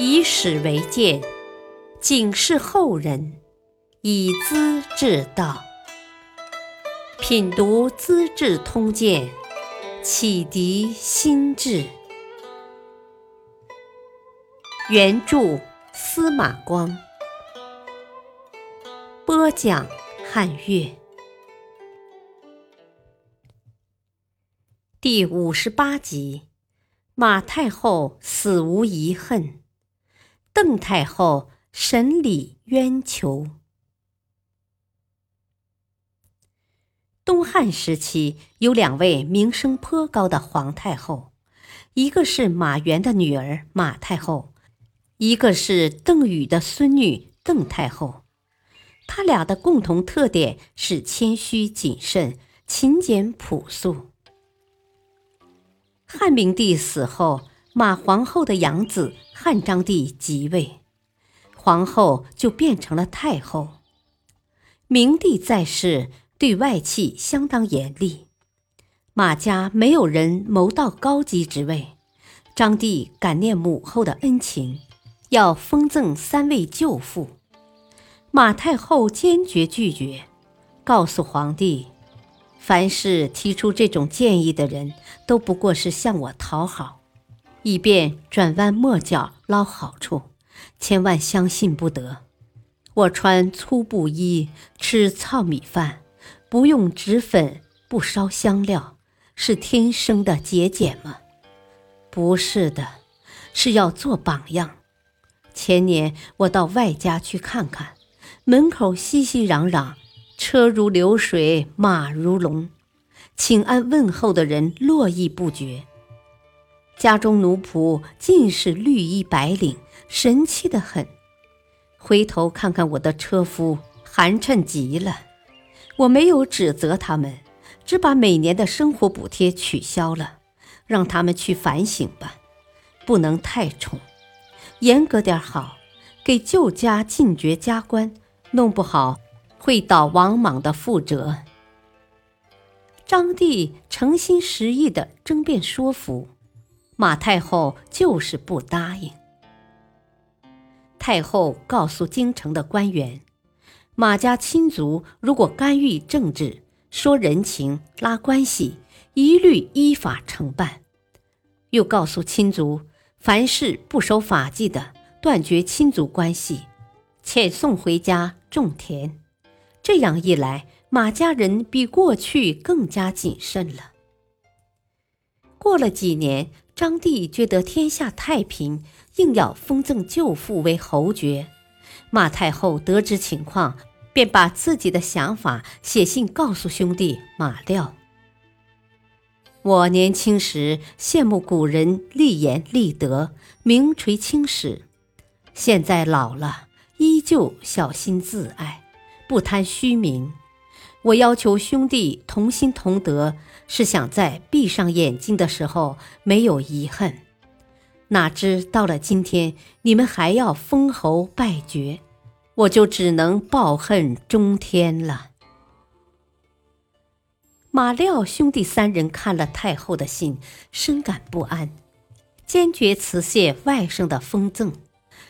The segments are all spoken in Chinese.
以史为鉴，警示后人，以资治道。品读《资治通鉴》，启迪心智。原著司马光，播讲汉乐。第五十八集：马太后死无遗恨，邓太后审理冤囚。东汉时期有两位名声颇高的皇太后，一个是马援的女儿马太后，一个是邓禹的孙女邓太后。他俩的共同特点是谦虚谨慎、勤俭朴素。汉明帝死后，马皇后的养子汉章帝即位，皇后就变成了太后。明帝在世。对外戚相当严厉，马家没有人谋到高级职位。张帝感念母后的恩情，要封赠三位舅父。马太后坚决拒绝，告诉皇帝：“凡是提出这种建议的人，都不过是向我讨好，以便转弯抹角捞好处，千万相信不得。我穿粗布衣，吃糙米饭。”不用脂粉，不烧香料，是天生的节俭吗？不是的，是要做榜样。前年我到外家去看看，门口熙熙攘攘，车如流水，马如龙，请安问候的人络绎不绝。家中奴仆尽是绿衣白领，神气的很。回头看看我的车夫，寒碜极了。我没有指责他们，只把每年的生活补贴取消了，让他们去反省吧，不能太宠，严格点好，给旧家禁爵加官，弄不好会倒王莽的覆辙。张帝诚心实意的争辩说服，马太后就是不答应。太后告诉京城的官员。马家亲族如果干预政治、说人情、拉关系，一律依法承办。又告诉亲族，凡是不守法纪的，断绝亲族关系，遣送回家种田。这样一来，马家人比过去更加谨慎了。过了几年，张帝觉得天下太平，硬要封赠舅父为侯爵。马太后得知情况。便把自己的想法写信告诉兄弟马廖。我年轻时羡慕古人立言立德、名垂青史，现在老了依旧小心自爱，不贪虚名。我要求兄弟同心同德，是想在闭上眼睛的时候没有遗恨。哪知到了今天，你们还要封侯拜爵。我就只能抱恨中天了。马廖兄弟三人看了太后的信，深感不安，坚决辞谢外甥的封赠，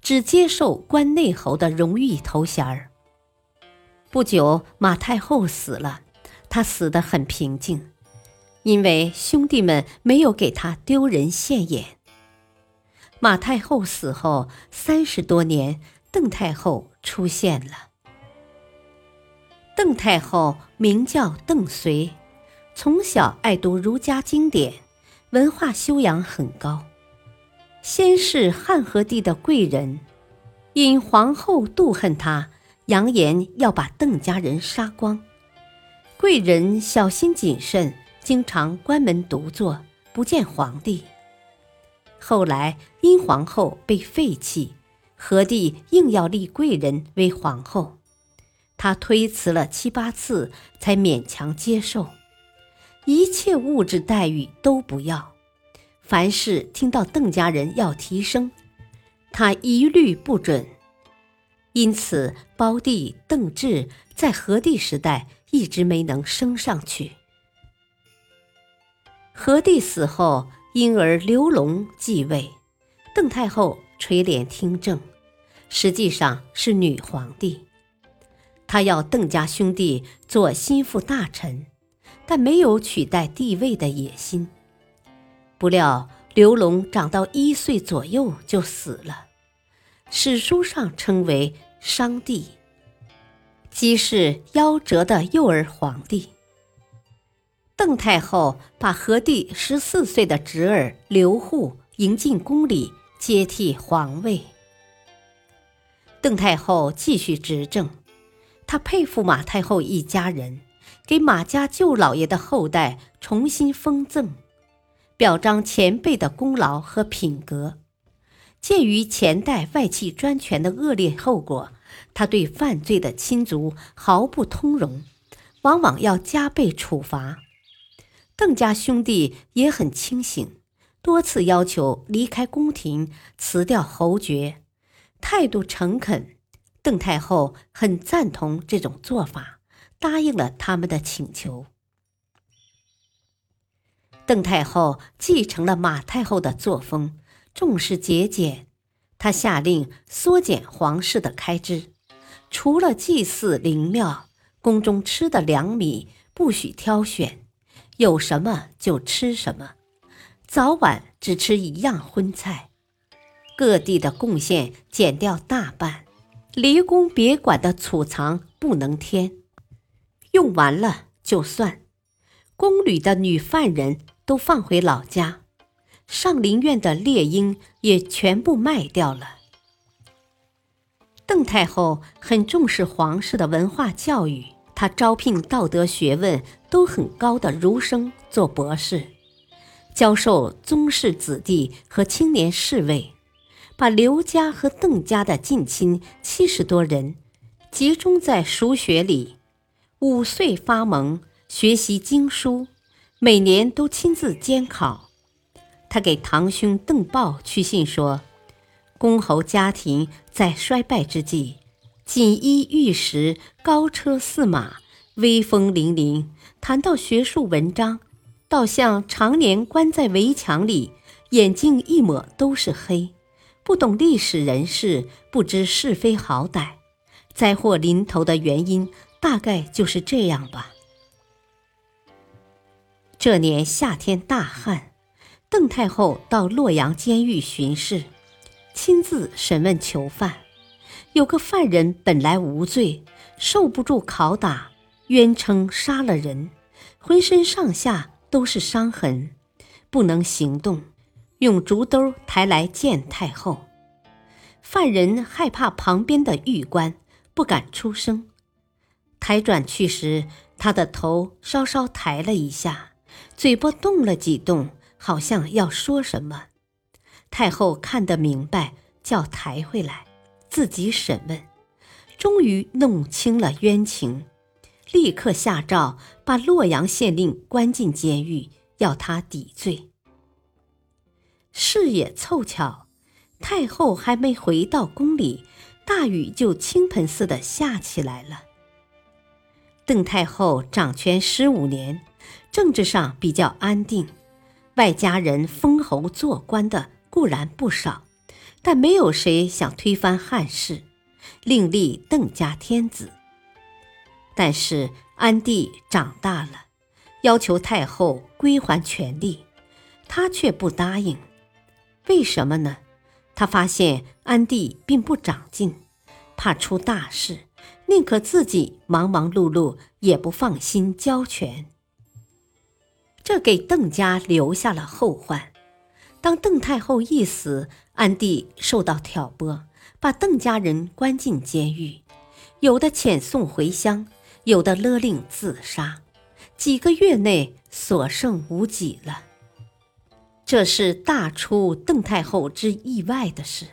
只接受关内侯的荣誉头衔儿。不久，马太后死了，他死得很平静，因为兄弟们没有给他丢人现眼。马太后死后三十多年。邓太后出现了。邓太后名叫邓绥，从小爱读儒家经典，文化修养很高。先是汉和帝的贵人，因皇后妒恨他，扬言要把邓家人杀光。贵人小心谨慎，经常关门独坐，不见皇帝。后来因皇后被废弃。何帝硬要立贵人为皇后，他推辞了七八次，才勉强接受。一切物质待遇都不要，凡是听到邓家人要提升，他一律不准。因此，胞弟邓志在何帝时代一直没能升上去。何帝死后，因儿刘龙继位，邓太后。垂帘听政，实际上是女皇帝。她要邓家兄弟做心腹大臣，但没有取代帝位的野心。不料刘龙长到一岁左右就死了，史书上称为商帝，即是夭折的幼儿皇帝。邓太后把和帝十四岁的侄儿刘祜迎进宫里，接替皇位。邓太后继续执政。她佩服马太后一家人，给马家舅老爷的后代重新封赠，表彰前辈的功劳和品格。鉴于前代外戚专权的恶劣后果，他对犯罪的亲族毫不通融，往往要加倍处罚。邓家兄弟也很清醒，多次要求离开宫廷，辞掉侯爵，态度诚恳。邓太后很赞同这种做法，答应了他们的请求。邓太后继承了马太后的作风，重视节俭。她下令缩减皇室的开支，除了祭祀灵庙，宫中吃的粮米不许挑选，有什么就吃什么，早晚只吃一样荤菜。各地的贡献减掉大半。离宫别馆的储藏不能添，用完了就算。宫里的女犯人都放回老家，上林苑的猎鹰也全部卖掉了。邓太后很重视皇室的文化教育，她招聘道德学问都很高的儒生做博士，教授宗室子弟和青年侍卫。把刘家和邓家的近亲七十多人集中在塾学里，五岁发蒙，学习经书，每年都亲自监考。他给堂兄邓豹去信说：“公侯家庭在衰败之际，锦衣玉食，高车驷马，威风凛凛。谈到学术文章，倒像常年关在围墙里，眼睛一抹都是黑。”不懂历史人事，不知是非好歹，灾祸临头的原因大概就是这样吧。这年夏天大旱，邓太后到洛阳监狱巡视，亲自审问囚犯。有个犯人本来无罪，受不住拷打，冤称杀了人，浑身上下都是伤痕，不能行动。用竹兜抬来见太后，犯人害怕旁边的狱官，不敢出声。抬转去时，他的头稍稍抬了一下，嘴巴动了几动，好像要说什么。太后看得明白，叫抬回来，自己审问。终于弄清了冤情，立刻下诏把洛阳县令关进监狱，要他抵罪。事也凑巧，太后还没回到宫里，大雨就倾盆似的下起来了。邓太后掌权十五年，政治上比较安定，外家人封侯做官的固然不少，但没有谁想推翻汉室，另立邓家天子。但是安帝长大了，要求太后归还权力，他却不答应。为什么呢？他发现安帝并不长进，怕出大事，宁可自己忙忙碌碌，也不放心交权。这给邓家留下了后患。当邓太后一死，安帝受到挑拨，把邓家人关进监狱，有的遣送回乡，有的勒令自杀，几个月内所剩无几了。这是大出邓太后之意外的事。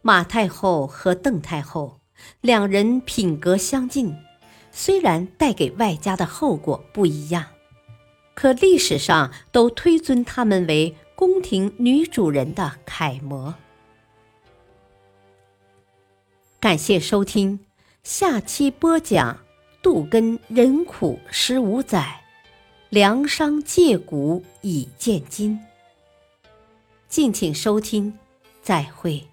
马太后和邓太后两人品格相近，虽然带给外家的后果不一样，可历史上都推尊她们为宫廷女主人的楷模。感谢收听，下期播讲杜根忍苦十五载。梁商借古以鉴今。敬请收听，再会。